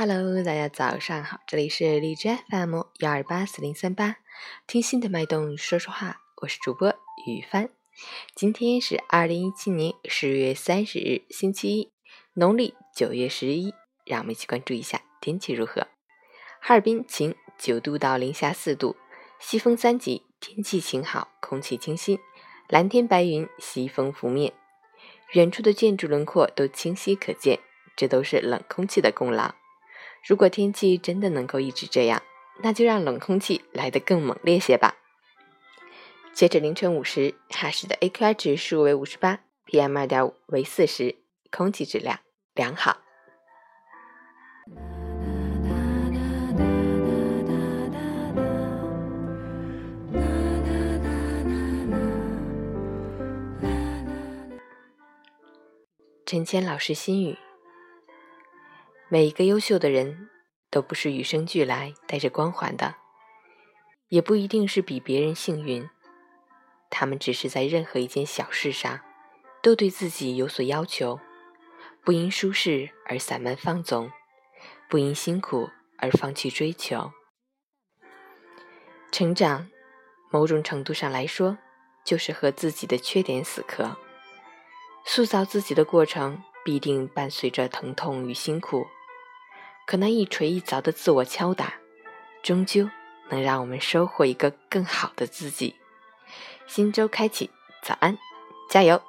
Hello，大家早上好，这里是荔枝 FM 幺二八四零三八，听心的脉动说说话，我是主播雨帆。今天是二零一七年十月三十日，星期一，农历九月十一。让我们一起关注一下天气如何。哈尔滨晴，九度到零下四度，西风三级，天气晴好，空气清新，蓝天白云，西风拂面，远处的建筑轮廓都清晰可见，这都是冷空气的功劳。如果天气真的能够一直这样，那就让冷空气来得更猛烈些吧。截止凌晨五时，哈市的 AQI 指数为五十八，PM 二点五为四十，空气质量良好。陈谦老师心语：每一个优秀的人都不是与生俱来带着光环的，也不一定是比别人幸运。他们只是在任何一件小事上，都对自己有所要求，不因舒适而散漫放纵，不因辛苦而放弃追求。成长，某种程度上来说，就是和自己的缺点死磕。塑造自己的过程必定伴随着疼痛与辛苦，可那一锤一凿的自我敲打，终究能让我们收获一个更好的自己。新周开启，早安，加油！